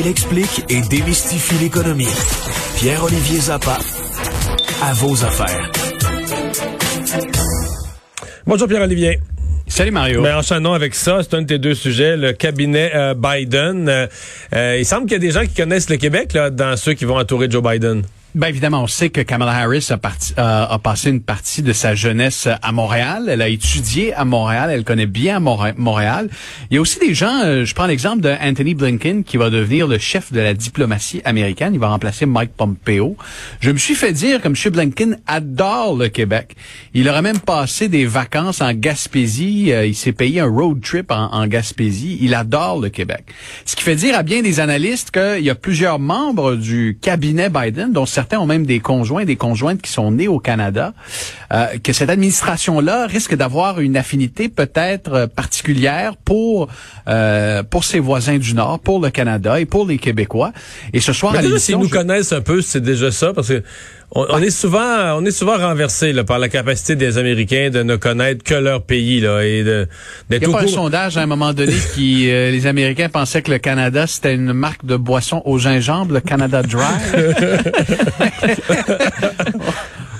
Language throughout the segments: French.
Il explique et démystifie l'économie. Pierre-Olivier Zappa, à vos affaires. Bonjour Pierre-Olivier. Salut Mario. Mais enchaînons avec ça. C'est un de tes deux sujets, le cabinet euh, Biden. Euh, euh, il semble qu'il y a des gens qui connaissent le Québec là, dans ceux qui vont entourer Joe Biden. Ben évidemment, on sait que Kamala Harris a, parti, a passé une partie de sa jeunesse à Montréal. Elle a étudié à Montréal. Elle connaît bien Montréal. Il y a aussi des gens. Euh, je prends l'exemple de Anthony Blinken qui va devenir le chef de la diplomatie américaine. Il va remplacer Mike Pompeo. Je me suis fait dire que M. Blinken adore le Québec. Il aurait même passé des vacances en Gaspésie. Euh, il s'est payé un road trip en, en Gaspésie. Il adore le Québec. Ce qui fait dire à bien des analystes qu'il y a plusieurs membres du cabinet Biden, dont certains ont même des conjoints, des conjointes qui sont nés au Canada, euh, que cette administration-là risque d'avoir une affinité peut-être particulière pour euh, pour ses voisins du Nord, pour le Canada et pour les Québécois. Et ce soir, Mais à déjà, s'ils nous je- connaissent un peu, c'est déjà ça, parce que on, on est souvent, on est souvent renversé là, par la capacité des Américains de ne connaître que leur pays là et de Il d'être n'y a au pas un courant- sondage à un moment donné qui euh, les Américains pensaient que le Canada c'était une marque de boisson au gingembre, le Canada Dry.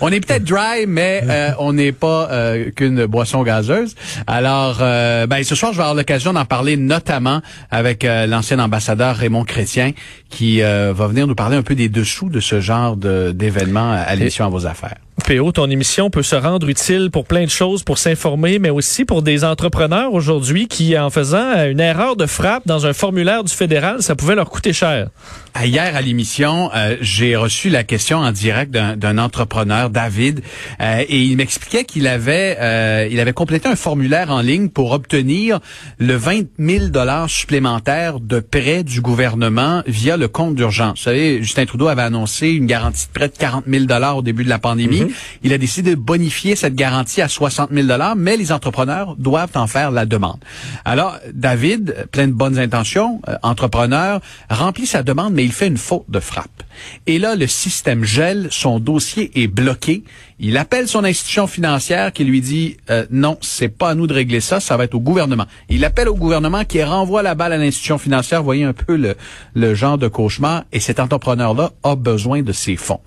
on est peut-être dry, mais euh, on n'est pas euh, qu'une boisson gazeuse. Alors, euh, ben, ce soir, je vais avoir l'occasion d'en parler notamment avec l'ancien ambassadeur Raymond Chrétien, qui euh, va venir nous parler un peu des dessous de ce genre de- d'événements à l'émission à vos affaires. PO, ton émission peut se rendre utile pour plein de choses, pour s'informer, mais aussi pour des entrepreneurs aujourd'hui qui, en faisant une erreur de frappe dans un formulaire du fédéral, ça pouvait leur coûter cher. À Hier à l'émission, euh, j'ai reçu la question en direct d'un entrepreneur, David, euh, et il m'expliquait qu'il avait euh, il avait complété un formulaire en ligne pour obtenir le 20 000 dollars supplémentaires de prêt du gouvernement via le compte d'urgence. Vous savez, Justin Trudeau avait annoncé une garantie de prêt de 40 000 dollars au début de la pandémie. Il a décidé de bonifier cette garantie à 60 000 dollars, mais les entrepreneurs doivent en faire la demande. Alors, David, plein de bonnes intentions, euh, entrepreneur, remplit sa demande, mais il fait une faute de frappe. Et là, le système gèle, son dossier est bloqué. Il appelle son institution financière qui lui dit euh, non, c'est pas à nous de régler ça, ça va être au gouvernement. Il appelle au gouvernement qui renvoie la balle à l'institution financière. Voyez un peu le, le genre de cauchemar. Et cet entrepreneur-là a besoin de ses fonds.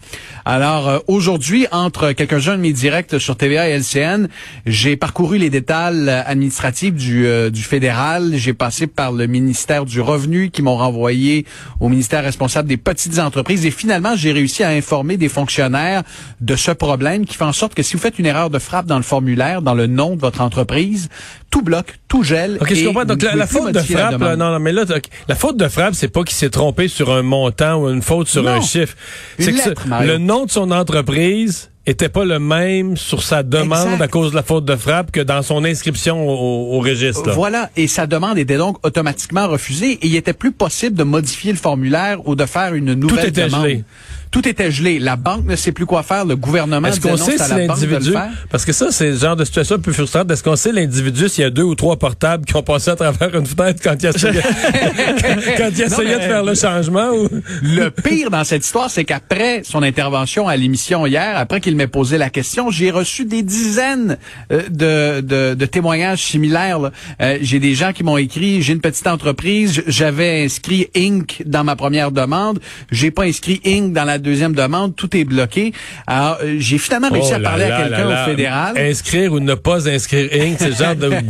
Alors euh, aujourd'hui, entre quelques-uns de mes directs sur TVA et LCN, j'ai parcouru les détails euh, administratifs du, euh, du fédéral. J'ai passé par le ministère du Revenu qui m'ont renvoyé au ministère responsable des petites entreprises. Et finalement, j'ai réussi à informer des fonctionnaires de ce problème qui fait en sorte que si vous faites une erreur de frappe dans le formulaire, dans le nom de votre entreprise, tout bloque, tout gèle. Ok, je comprends. Donc la, faute de la frappe, là, non, non, mais là, la faute de frappe, c'est pas qu'il s'est trompé sur un montant ou une faute sur Non. un chiffre. C'est que lettre, ce- Mario. le nom de son entreprise était pas le même sur sa demande Exact. à cause de la faute de frappe que dans son inscription au, au registre. là. Voilà, et sa demande était donc automatiquement refusée et il était plus possible de modifier le formulaire ou de faire une nouvelle était demande. gelé. Tout était gelé. La banque ne sait plus quoi faire. Le gouvernement Est-ce qu'on sait si l'individu, parce que ça, c'est le genre de situation un peu frustrante, est-ce qu'on sait l'individu s'il y a deux ou trois portables qui ont passé à travers une fenêtre quand il essayait, quand il essayait mais- de faire le changement ou? Le pire dans cette histoire, c'est qu'après son intervention à l'émission hier, après qu'il m'ait posé la question, j'ai reçu des dizaines euh, de, de, de témoignages similaires. Euh, j'ai des gens qui m'ont écrit, j'ai une petite entreprise, j'avais inscrit Inc. dans ma première demande, j'ai pas inscrit Inc. dans la deuxième demande, tout est bloqué. Alors, euh, j'ai finalement réussi Oh à là parler là à quelqu'un au fédéral. Inscrire ou ne pas inscrire Inc., c'est genre de...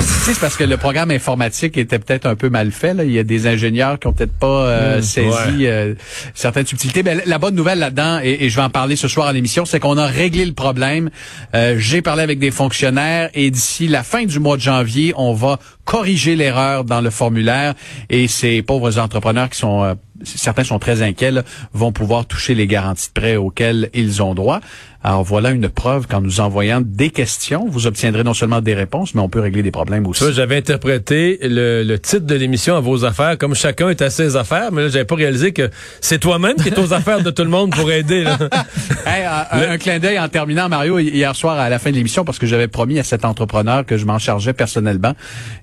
C'est parce que le programme informatique était peut-être un peu mal fait. Là. Il y a des ingénieurs qui ont peut-être pas euh, saisi ouais. euh, certaines subtilités. Mais la bonne nouvelle là-dedans, et, et je vais en parler ce soir à l'émission, c'est qu'on a réglé le problème. Euh, J'ai parlé avec des fonctionnaires et d'ici la fin du mois de janvier, on va corriger l'erreur dans le formulaire et ces pauvres entrepreneurs qui sont euh, certains sont très inquiets, vont pouvoir toucher les garanties de prêt auxquelles ils ont droit. Alors voilà une preuve qu'en nous envoyant des questions, vous obtiendrez non seulement des réponses, mais on peut régler des problèmes aussi. J'avais interprété le, le, titre de l'émission à vos affaires comme chacun est à ses affaires, mais là j'avais pas réalisé que c'est toi-même qui est aux affaires de tout le monde pour aider. Là. hey, un, un, clin d'œil en terminant, Mario, hier soir à la fin de l'émission, parce que j'avais promis à cet entrepreneur que je m'en chargeais personnellement.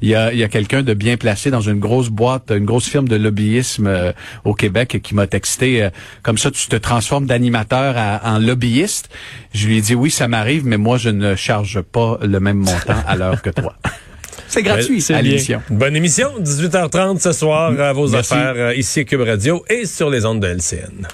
Il y a, il y a quelqu'un de bien placé dans une grosse boîte, une grosse firme de lobbyisme euh, au Québec qui m'a texté euh, comme ça, tu te transformes d'animateur en lobbyiste. Je lui ai dit oui, ça m'arrive, mais moi je ne charge pas le même montant à l'heure que toi. C'est gratuit, c'est l'émission. Bonne émission, 18h30 ce soir à vos Merci. affaires euh, ici à Cube Radio et sur les ondes de LCN.